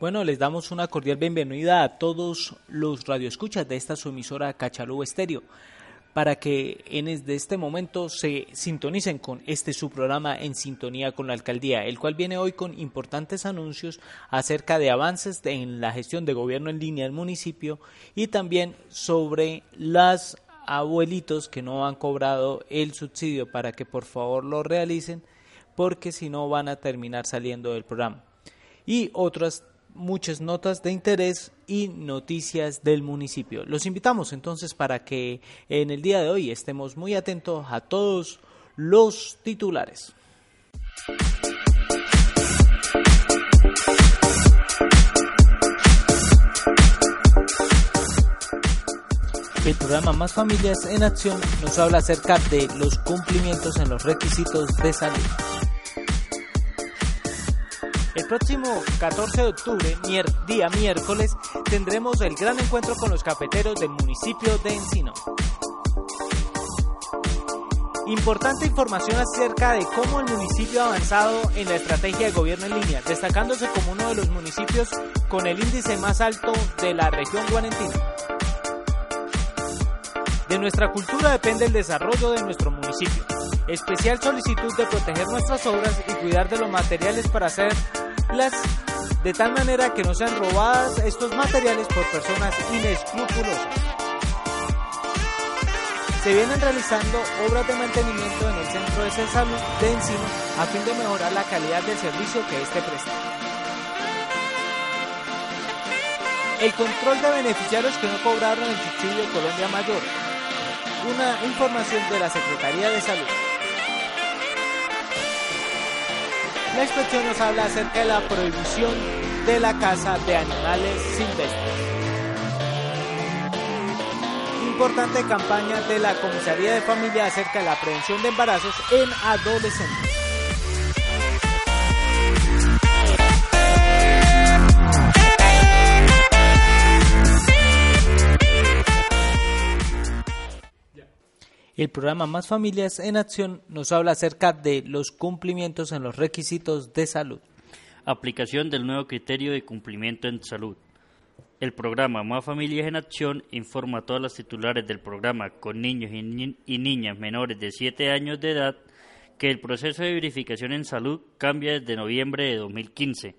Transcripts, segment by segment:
bueno, les damos una cordial bienvenida a todos los radioescuchas de esta su emisora Cachalú Estéreo para que en desde este momento se sintonicen con este su programa en sintonía con la alcaldía, el cual viene hoy con importantes anuncios acerca de avances en la gestión de gobierno en línea del municipio y también sobre las abuelitos que no han cobrado el subsidio para que por favor lo realicen porque si no van a terminar saliendo del programa y otras muchas notas de interés y noticias del municipio. Los invitamos entonces para que en el día de hoy estemos muy atentos a todos los titulares. El programa Más Familias en Acción nos habla acerca de los cumplimientos en los requisitos de salud. Próximo 14 de octubre, día miércoles, tendremos el gran encuentro con los cafeteros del municipio de Encino. Importante información acerca de cómo el municipio ha avanzado en la estrategia de gobierno en línea, destacándose como uno de los municipios con el índice más alto de la región guarentina. De nuestra cultura depende el desarrollo de nuestro municipio. Especial solicitud de proteger nuestras obras y cuidar de los materiales para hacer de tal manera que no sean robadas estos materiales por personas inescrupulosas. Se vienen realizando obras de mantenimiento en el centro de salud de Encino a fin de mejorar la calidad del servicio que éste presta. El control de beneficiarios que no cobraron el subsidio Colombia Mayor. Una información de la Secretaría de Salud. La inspección nos habla acerca de la prohibición de la caza de animales silvestres. Importante campaña de la Comisaría de Familia acerca de la prevención de embarazos en adolescentes. El programa Más Familias en Acción nos habla acerca de los cumplimientos en los requisitos de salud. Aplicación del nuevo criterio de cumplimiento en salud. El programa Más Familias en Acción informa a todas las titulares del programa con niños y, niñas menores de 7 años de edad que el proceso de verificación en salud cambia desde noviembre de 2015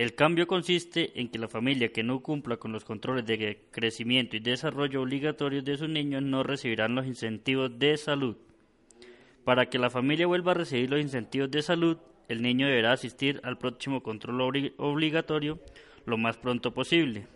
el cambio consiste en que la familia que no cumpla con los controles de crecimiento y desarrollo obligatorios de sus niños no recibirán los incentivos de salud. Para que la familia vuelva a recibir los incentivos de salud, el niño deberá asistir al próximo control obligatorio lo más pronto posible.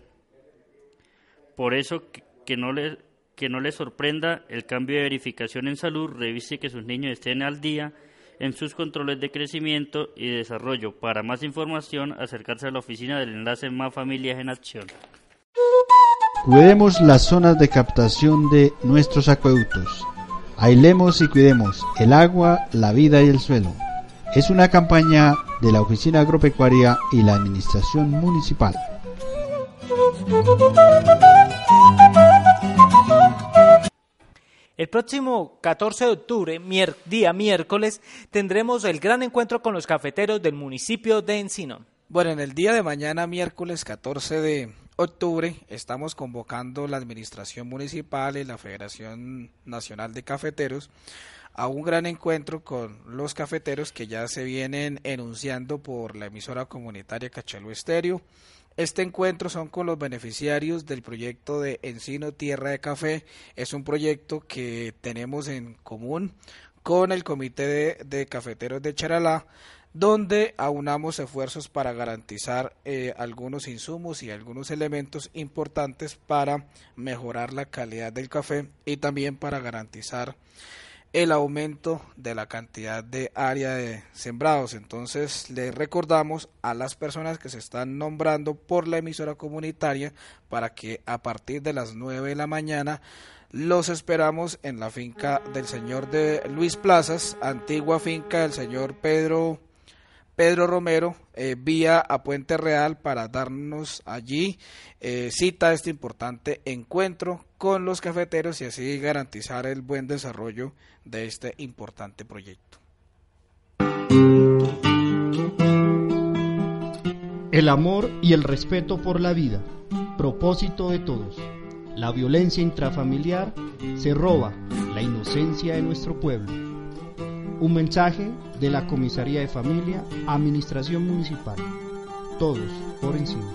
Por eso, que no, le, que no le sorprenda el cambio de verificación en salud, revise que sus niños estén al día en sus controles de crecimiento y desarrollo. Para más información, acercarse a la oficina del enlace Más Familias en Acción. Cuidemos las zonas de captación de nuestros acueductos. Ailemos y cuidemos el agua, la vida y el suelo. Es una campaña de la Oficina Agropecuaria y la Administración Municipal. El próximo 14 de octubre, día miércoles, tendremos el gran encuentro con los cafeteros del municipio de Encino. Bueno, en el día de mañana, miércoles 14 de octubre, estamos convocando la Administración Municipal y la Federación Nacional de Cafeteros a un gran encuentro con los cafeteros que ya se vienen enunciando por la emisora comunitaria Cachalú Estéreo este encuentro son con los beneficiarios del proyecto de Encino Tierra de Café. Es un proyecto que tenemos en común con el Comité de, Cafeteros de Charalá, donde aunamos esfuerzos para garantizar eh, algunos insumos y algunos elementos importantes para mejorar la calidad del café y también para garantizar el aumento de la cantidad de área de sembrados. Entonces, les recordamos a las personas que se están nombrando por la emisora comunitaria para que a partir de las 9 de la mañana los esperamos en la finca del señor de Luis Plazas, antigua finca del señor Pedro Pedro Romero eh, vía a Puente Real para darnos allí eh, cita a este importante encuentro con los cafeteros y así garantizar el buen desarrollo de este importante proyecto. El amor y el respeto por la vida, propósito de todos. La violencia intrafamiliar se roba la inocencia de nuestro pueblo. Un mensaje de la Comisaría de Familia, Administración Municipal. Todos por encima.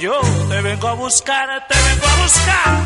Yo te vengo a buscar, te vengo a buscar.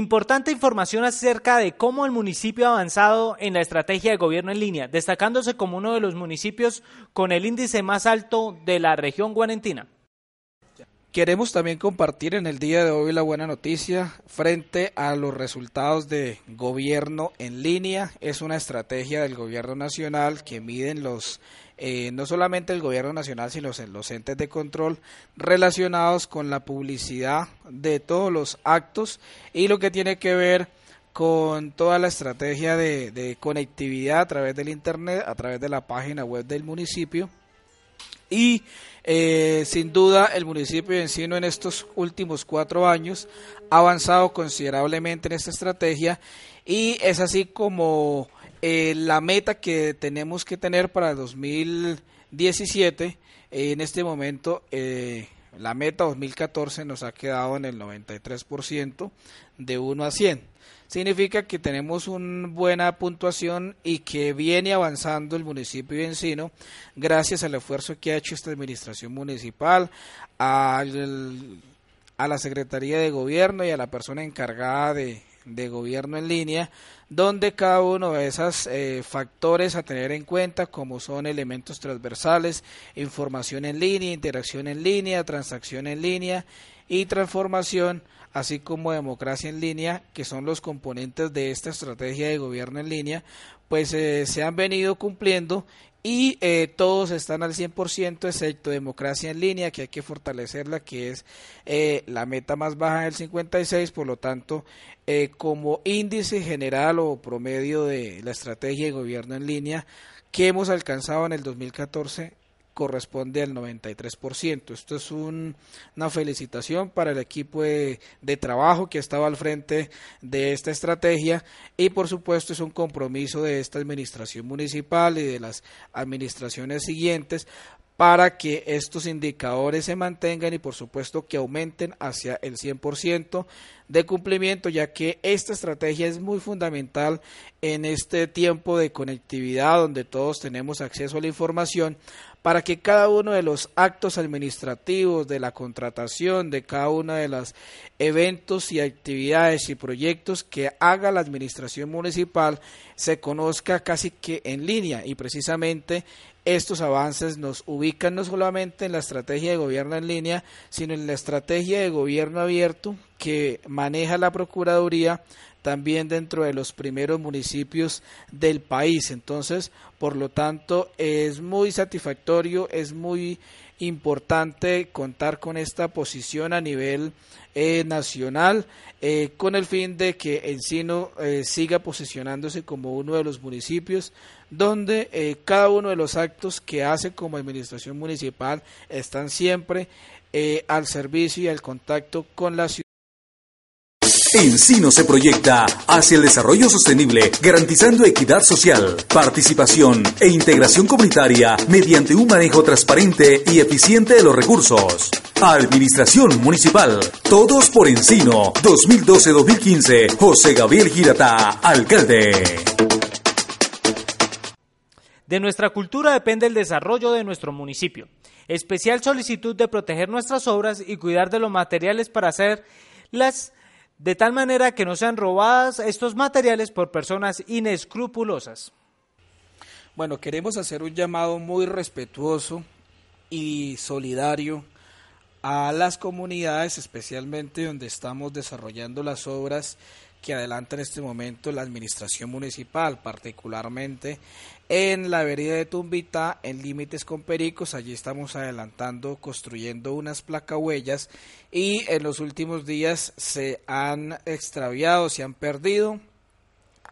Importante información acerca de cómo el municipio ha avanzado en la estrategia de gobierno en línea, destacándose como uno de los municipios con el índice más alto de la región guarentina. Queremos también compartir en el día de hoy la buena noticia frente a los resultados de gobierno en línea. Es una estrategia del gobierno nacional que miden los eh, no solamente el gobierno nacional, sino los, entes de control relacionados con la publicidad de todos los actos y lo que tiene que ver con toda la estrategia de, de conectividad a través del Internet, a través de la página web del municipio. Y eh, sin duda, el municipio de Encino en estos últimos cuatro años ha avanzado considerablemente en esta estrategia y es así como eh, la meta que tenemos que tener para 2017. en este momento, eh, la meta 2014 nos ha quedado en el 93% de 1 a 100 significa que tenemos una buena puntuación y que viene avanzando el municipio de Encino gracias al esfuerzo que ha hecho esta administración municipal, a la Secretaría de Gobierno y a la persona encargada de, gobierno en línea, donde cada uno de esos eh, factores a tener en cuenta, como son elementos transversales, información en línea, interacción en línea, transacción en línea y transformación, así como democracia en línea, que son los componentes de esta estrategia de gobierno en línea, pues eh, se han venido cumpliendo y eh, todos están al 100%, excepto democracia en línea, que hay que fortalecerla, que es eh, la meta más baja del 56, por lo tanto, como índice general o promedio de la estrategia de gobierno en línea que hemos alcanzado en el 2014, corresponde al 93%. Esto es una felicitación para el equipo de, de, trabajo que estaba al frente de esta estrategia y por supuesto es un compromiso de esta administración municipal y de las administraciones siguientes para que estos indicadores se mantengan y por supuesto que aumenten hacia el 100% de cumplimiento, ya que esta estrategia es muy fundamental en este tiempo de conectividad donde todos tenemos acceso a la información para que cada uno de los actos administrativos de la contratación, de cada uno de los eventos y actividades y proyectos que haga la administración municipal se conozca casi que en línea y precisamente estos avances nos ubican no solamente en la estrategia de gobierno en línea, sino en la estrategia de gobierno abierto que maneja la Procuraduría también dentro de los primeros municipios del país. Entonces, por lo tanto, es muy satisfactorio, es muy importante contar con esta posición a nivel eh, nacional eh, con el fin de que Encino eh, siga posicionándose como uno de los municipios donde cada uno de los actos que hace como administración municipal están siempre al servicio y al contacto con la ciudad. Encino se proyecta hacia el desarrollo sostenible, garantizando equidad social, participación e integración comunitaria mediante un manejo transparente y eficiente de los recursos. Administración Municipal, todos por Encino, 2012-2015, José Gabriel Girata, alcalde. De nuestra cultura depende el desarrollo de nuestro municipio. Especial solicitud de proteger nuestras obras y cuidar de los materiales para hacer las de tal manera que no sean robadas estos materiales por personas inescrupulosas. Bueno, queremos hacer un llamado muy respetuoso y solidario a las comunidades, especialmente donde estamos desarrollando las obras que adelanta en este momento la administración municipal, particularmente en la avenida de Tumbita, en límites con Pericos. Allí estamos adelantando, construyendo unas placahuellas y en los últimos días se han extraviado, se han perdido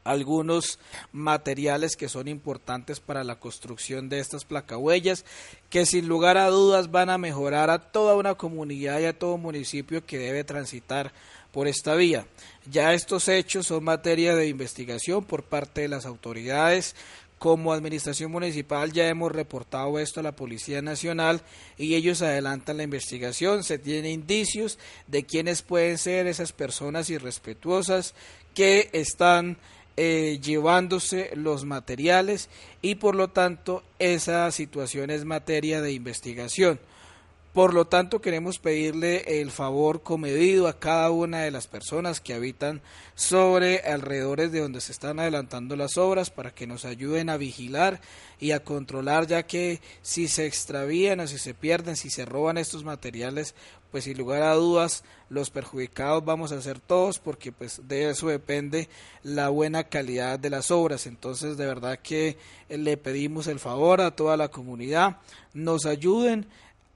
algunos materiales que son importantes para la construcción de estas placahuellas, que sin lugar a dudas van a mejorar a toda una comunidad y a todo municipio que debe transitar por esta vía. Ya estos hechos son materia de investigación por parte de las autoridades. Como administración municipal ya hemos reportado esto a la Policía Nacional y ellos adelantan la investigación. Se tienen indicios de quiénes pueden ser esas personas irrespetuosas que están eh, llevándose los materiales y por lo tanto esa situación es materia de investigación. Por lo tanto, queremos pedirle el favor comedido a cada una de las personas que habitan sobre alrededores de donde se están adelantando las obras para que nos ayuden a vigilar y a controlar, ya que si se extravían o si se pierden, si se roban estos materiales, pues sin lugar a dudas los perjudicados vamos a ser todos porque pues de eso depende la buena calidad de las obras. Entonces de verdad que le pedimos el favor a toda la comunidad. Nos ayuden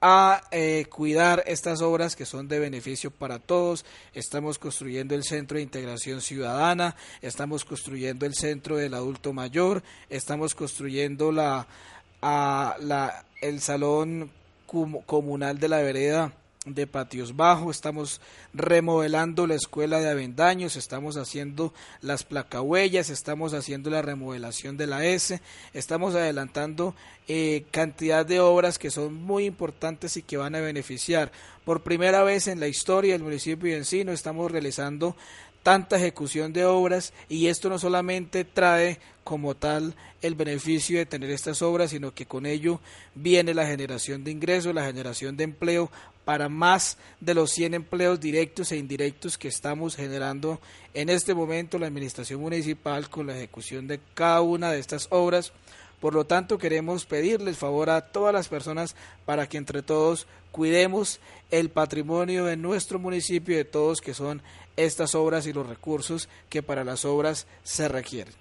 a eh, cuidar estas obras que son de beneficio para todos. Estamos construyendo el Centro de Integración Ciudadana, estamos construyendo el Centro del Adulto Mayor, estamos construyendo la, a, la el Salón Comunal de la Vereda de Patios Bajos, estamos remodelando la escuela de Avendaños, estamos haciendo las placahuellas, estamos haciendo la remodelación de la S, estamos adelantando eh, cantidad de obras que son muy importantes y que van a beneficiar. Por primera vez en la historia del municipio de Encino estamos realizando tanta ejecución de obras y esto no solamente trae como tal el beneficio de tener estas obras, sino que con ello viene la generación de ingresos, la generación de empleo para más de los 100 empleos directos e indirectos que estamos generando en este momento la Administración Municipal con la ejecución de cada una de estas obras. Por lo tanto, queremos pedirles favor a todas las personas para que entre todos cuidemos el patrimonio de nuestro municipio, de todos que son estas obras y los recursos que para las obras se requieren.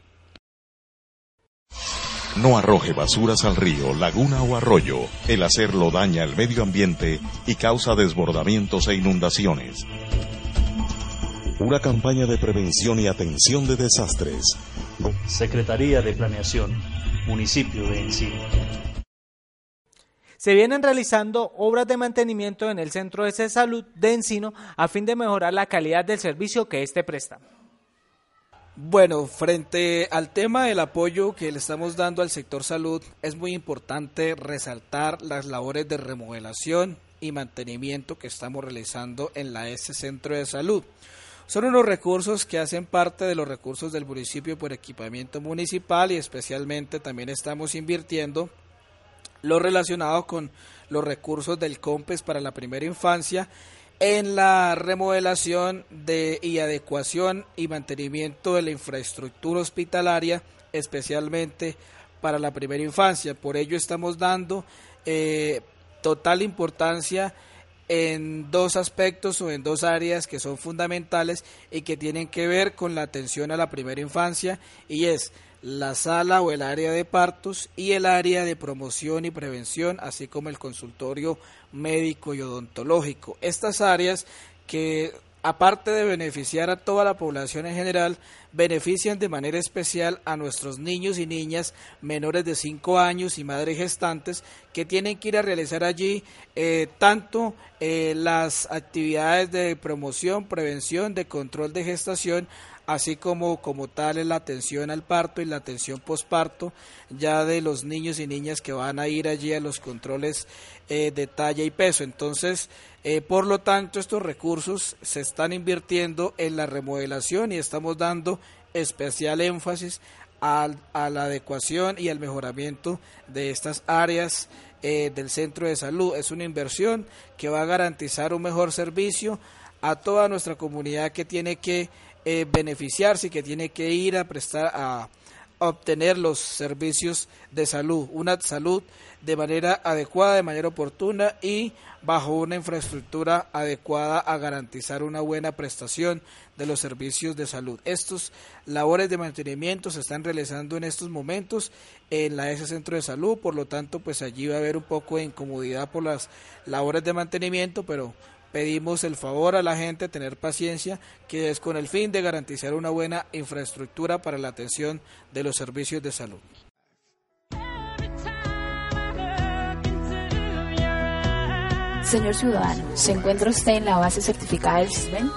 No arroje basuras al río, laguna o arroyo. El hacerlo daña el medio ambiente y causa desbordamientos e inundaciones. Una campaña de prevención y atención de desastres. Secretaría de Planeación, Municipio de Encino. Se vienen realizando obras de mantenimiento en el Centro de Salud de Encino a fin de mejorar la calidad del servicio que éste presta. Bueno, frente al tema del apoyo que le estamos dando al sector salud, es muy importante resaltar las labores de remodelación y mantenimiento que estamos realizando en la S Centro de Salud. Son unos recursos que hacen parte de los recursos del municipio por equipamiento municipal y especialmente también estamos invirtiendo lo relacionado con los recursos del COMPES para la primera infancia en la remodelación de, y adecuación y mantenimiento de la infraestructura hospitalaria, especialmente para la primera infancia. Por ello estamos dando eh, total importancia en dos aspectos o en dos áreas que son fundamentales y que tienen que ver con la atención a la primera infancia y es la sala o el área de partos y el área de promoción y prevención, así como el consultorio médico y odontológico. Estas áreas que aparte de beneficiar a toda la población en general, benefician de manera especial a nuestros niños y niñas menores de 5 años y madres gestantes que tienen que ir a realizar allí eh, tanto eh, las actividades de promoción, prevención, de control de gestación, así como como tal es la atención al parto y la atención posparto ya de los niños y niñas que van a ir allí a los controles eh, de talla y peso. Entonces, eh, por lo tanto, estos recursos se están invirtiendo en la remodelación y estamos dando especial énfasis a, la adecuación y al mejoramiento de estas áreas eh, del centro de salud. Es una inversión que va a garantizar un mejor servicio a toda nuestra comunidad que tiene que eh, beneficiarse y que tiene que ir a prestar a, obtener los servicios de salud, una salud de manera adecuada, de manera oportuna y bajo una infraestructura adecuada a garantizar una buena prestación de los servicios de salud. Estos labores de mantenimiento se están realizando en estos momentos en la S Centro de Salud, por lo tanto, pues allí va a haber un poco de incomodidad por las labores de mantenimiento, pero pedimos el favor a la gente tener paciencia, que es con el fin de garantizar una buena infraestructura para la atención de los servicios de salud. Señor ciudadano, ¿se encuentra usted en la base certificada del CISBEN?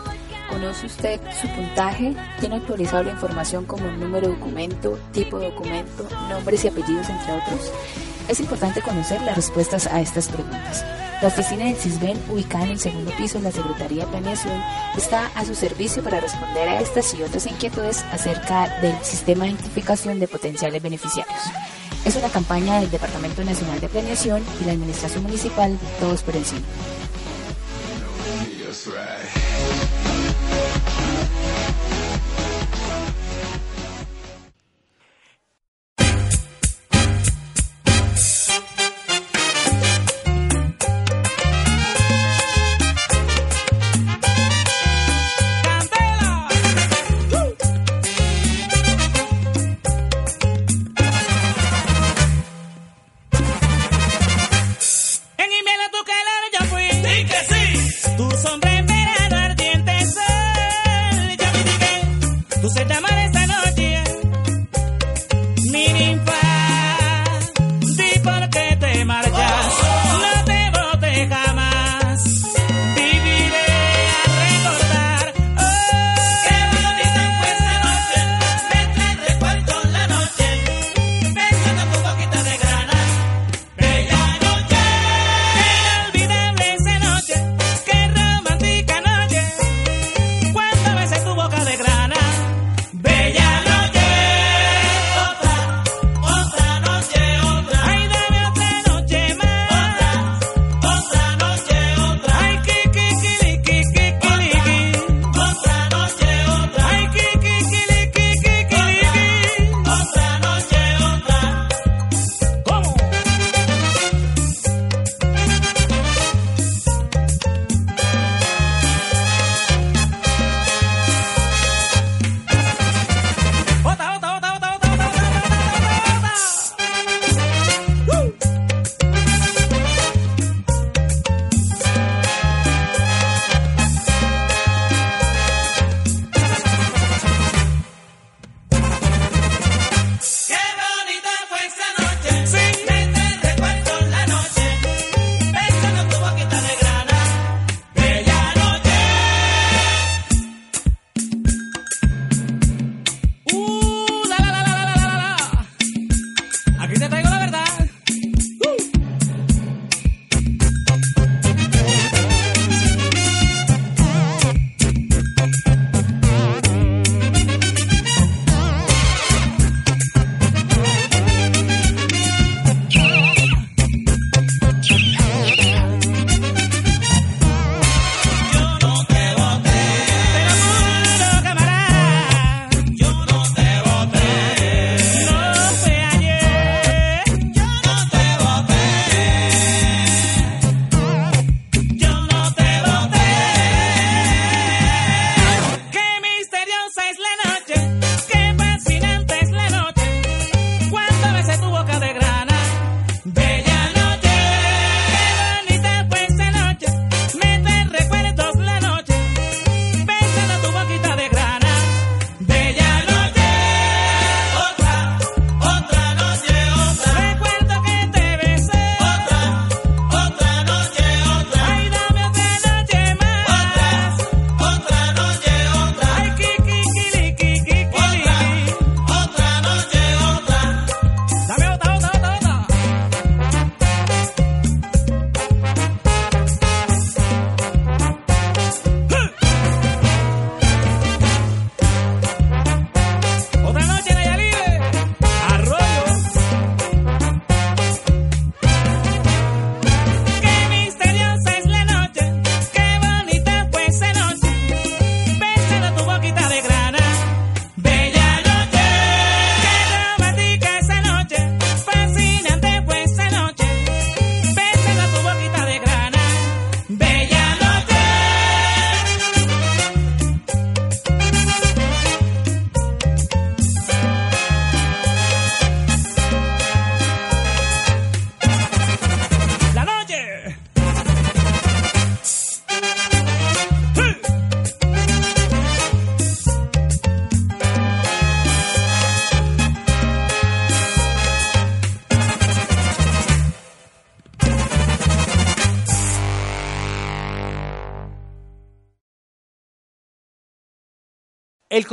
¿Conoce usted su puntaje? ¿Tiene actualizado la información como el número de documento, tipo de documento, nombres y apellidos, entre otros? Es importante conocer las respuestas a estas preguntas. La oficina del CISBEN, ubicada en el segundo piso de la Secretaría de Planeación, está a su servicio para responder a estas y otras inquietudes acerca del sistema de identificación de potenciales beneficiarios. Es una campaña del Departamento Nacional de Planeación y la Administración Municipal Todos por el Encima. meeting.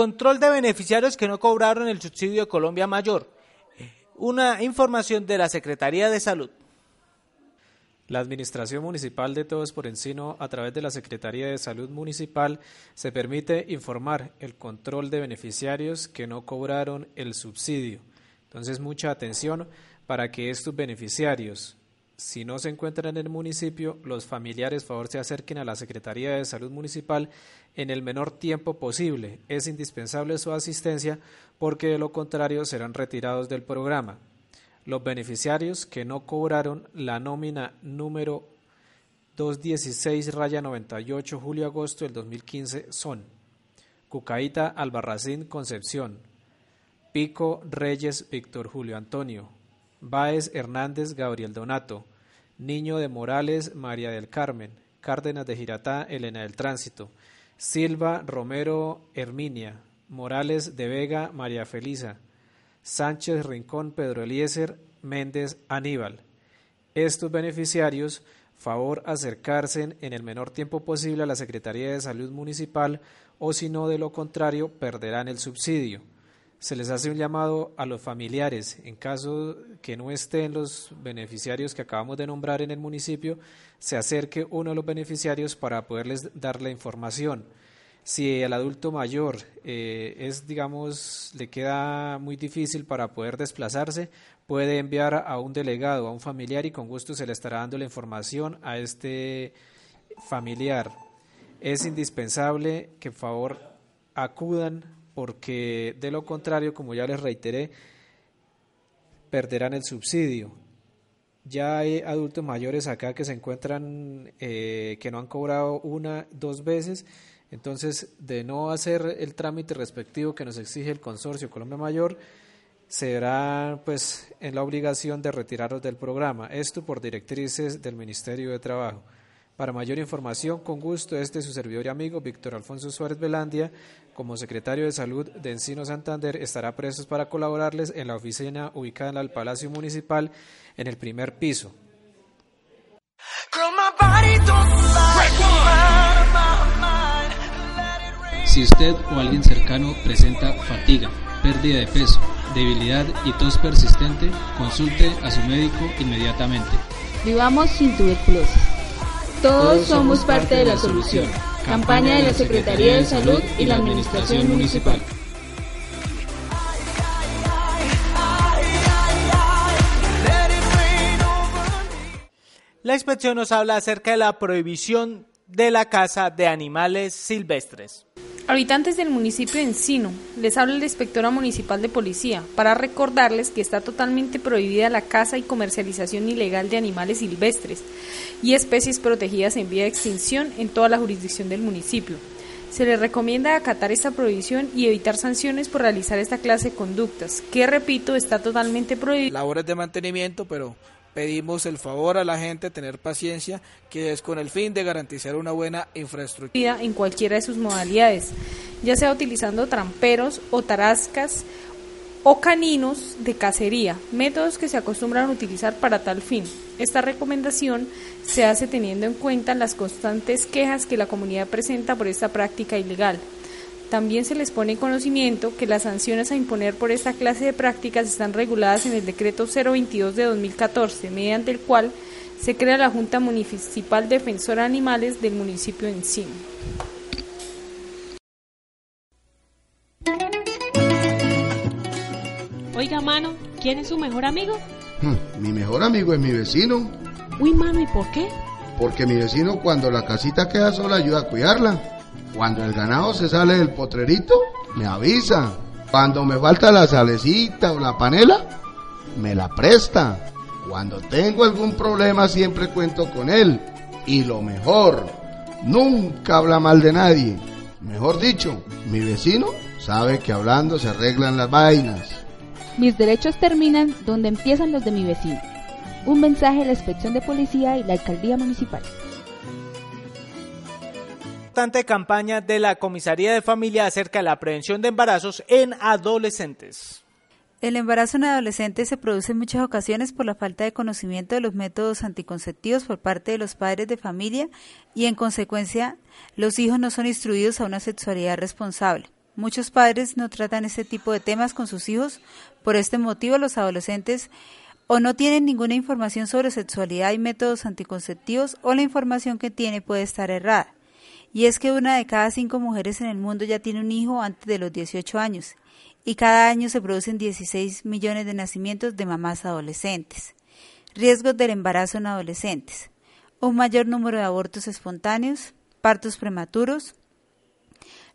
control de beneficiarios que no cobraron el subsidio de Colombia Mayor. Eh, una información de la Secretaría de Salud. La Administración Municipal de Todos por Encino, a través de la Secretaría de Salud Municipal, se permite informar el control de beneficiarios que no cobraron el subsidio. Entonces, mucha atención para que estos beneficiarios si no se encuentran en el municipio, los familiares favor se acerquen a la Secretaría de Salud Municipal en el menor tiempo posible. Es indispensable su asistencia porque de lo contrario serán retirados del programa. Los beneficiarios que no cobraron la nómina número 216 raya 98 julio-agosto del 2015 son Cucaíta Albarracín Concepción, Pico Reyes Víctor Julio Antonio, Báez Hernández Gabriel Donato, Niño de Morales María del Carmen, Cárdenas de Giratá Elena del Tránsito, Silva Romero Herminia, Morales de Vega María Felisa, Sánchez Rincón Pedro Eliezer Méndez Aníbal. Estos beneficiarios favor acercarse en el menor tiempo posible a la Secretaría de Salud Municipal o si no de lo contrario perderán el subsidio. Se les hace un llamado a los familiares en caso que no estén los beneficiarios que acabamos de nombrar en el municipio, se acerque uno de los beneficiarios para poderles dar la información. Si el adulto mayor eh, es, digamos, le queda muy difícil para poder desplazarse, puede enviar a un delegado, a un familiar y con gusto se le estará dando la información a este familiar. Es indispensable que por favor acudan porque de lo contrario, como ya les reiteré, perderán el subsidio. Ya hay adultos mayores acá que se encuentran eh, que no han cobrado una, dos veces entonces, de no hacer el trámite respectivo que nos exige el consorcio Colombia Mayor, será pues en la obligación de retirarlos del programa. Esto por directrices del Ministerio de Trabajo. Para mayor información, con gusto, este su servidor y amigo Víctor Alfonso Suárez Velandia, como secretario de Salud de Encino Santander, estará presto para colaborarles en la oficina ubicada en el Palacio Municipal en el primer piso. Si usted o alguien cercano presenta fatiga, pérdida de peso, debilidad y tos persistente, consulte a su médico inmediatamente. Vivamos sin tuberculosis. Todos somos parte de la solución. Campaña de la Secretaría de Salud y la Administración Municipal. La inspección nos habla acerca de la prohibición de la caza de animales silvestres. Habitantes del municipio de Encino, les habla la inspectora municipal de policía para recordarles que está totalmente prohibida la caza y comercialización ilegal de animales silvestres y especies protegidas en vía de extinción en toda la jurisdicción del municipio. Se les recomienda acatar esta prohibición y evitar sanciones por realizar esta clase de conductas, que repito, está totalmente prohibida. Labores de mantenimiento, pero pedimos el favor a la gente tener paciencia, que es con el fin de garantizar una buena infraestructura. En cualquiera de sus modalidades, ya sea utilizando tramperos o tarascas o caninos de cacería, métodos que se acostumbran a utilizar para tal fin. Esta recomendación se hace teniendo en cuenta las constantes quejas que la comunidad presenta por esta práctica ilegal. También se les pone en conocimiento que las sanciones a imponer por esta clase de prácticas están reguladas en el decreto 022 de 2014, mediante el cual se crea la Junta Municipal Defensora de Animales del municipio de Encino. Oiga, mano, ¿quién es su mejor amigo? Hmm, mi mejor amigo es mi vecino. Uy, mano, ¿y por qué? Porque mi vecino cuando la casita queda sola ayuda a cuidarla. Cuando el ganado se sale del potrerito, me avisa. Cuando me falta la salecita o la panela, me la presta. Cuando tengo algún problema siempre cuento con él. Y lo mejor, nunca habla mal de nadie. Mejor dicho, mi vecino sabe que hablando se arreglan las vainas. Mis derechos terminan donde empiezan los de mi vecino. Un mensaje de la inspección de policía y la alcaldía municipal importante campaña de la Comisaría de Familia acerca de la prevención de embarazos en adolescentes. El embarazo en adolescentes se produce en muchas ocasiones por la falta de conocimiento de los métodos anticonceptivos por parte de los padres de familia y en consecuencia los hijos no son instruidos a una sexualidad responsable. Muchos padres no tratan este tipo de temas con sus hijos, por este motivo los adolescentes o no tienen ninguna información sobre sexualidad y métodos anticonceptivos o la información que tiene puede estar errada y es que una de cada cinco mujeres en el mundo ya tiene un hijo antes de los 18 años, y cada año se producen 16 millones de nacimientos de mamás adolescentes. Riesgos del embarazo en adolescentes. Un mayor número de abortos espontáneos, partos prematuros.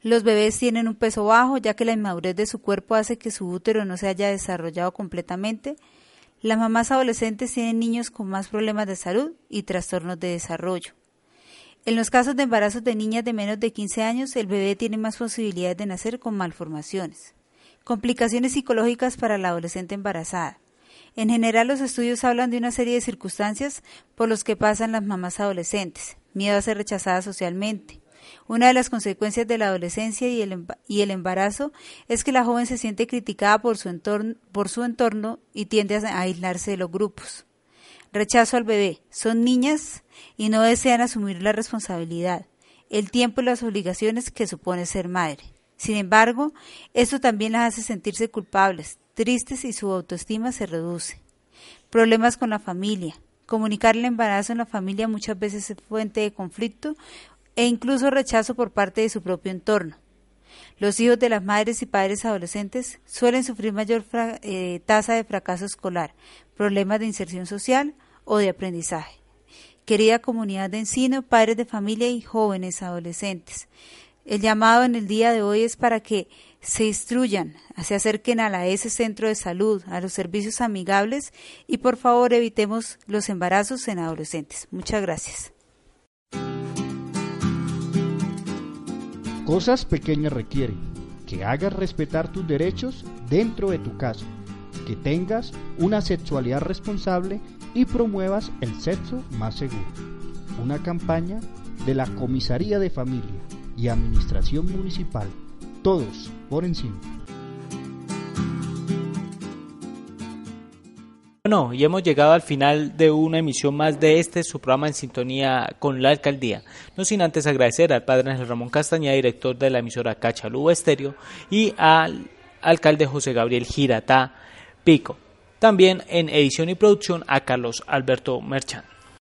Los bebés tienen un peso bajo ya que la inmadurez de su cuerpo hace que su útero no se haya desarrollado completamente. Las mamás adolescentes tienen niños con más problemas de salud y trastornos de desarrollo. En los casos de embarazos de niñas de menos de 15 años, el bebé tiene más posibilidades de nacer con malformaciones. Complicaciones psicológicas para la adolescente embarazada. En general, los estudios hablan de una serie de circunstancias por los que pasan las mamás adolescentes. Miedo a ser rechazadas socialmente. Una de las consecuencias de la adolescencia y el, embarazo es que la joven se siente criticada por su entorno y tiende a aislarse de los grupos. Rechazo al bebé. Son niñas y no desean asumir la responsabilidad, el tiempo y las obligaciones que supone ser madre. Sin embargo, esto también las hace sentirse culpables, tristes y su autoestima se reduce. Problemas con la familia. Comunicar el embarazo en la familia muchas veces es fuente de conflicto e incluso rechazo por parte de su propio entorno. Los hijos de las madres y padres adolescentes suelen sufrir mayor eh, tasa de fracaso escolar, problemas de inserción social o de aprendizaje. Querida comunidad de encino, padres de familia y jóvenes adolescentes, el llamado en el día de hoy es para que se instruyan, se acerquen a la S Centro de Salud, a los servicios amigables y por favor evitemos los embarazos en adolescentes. Muchas gracias. Cosas pequeñas requieren que hagas respetar tus derechos dentro de tu casa, que tengas una sexualidad responsable y promuevas el sexo más seguro. Una campaña de la Comisaría de Familia y Administración Municipal, todos por encima. Bueno, y hemos llegado al final de una emisión más de este, su programa en sintonía con la alcaldía. No sin antes agradecer al padre Ángel Ramón Castañeda, director de la emisora Cachalú Estéreo, y al alcalde José Gabriel Giratá Pico. También en edición y producción a Carlos Alberto Merchant.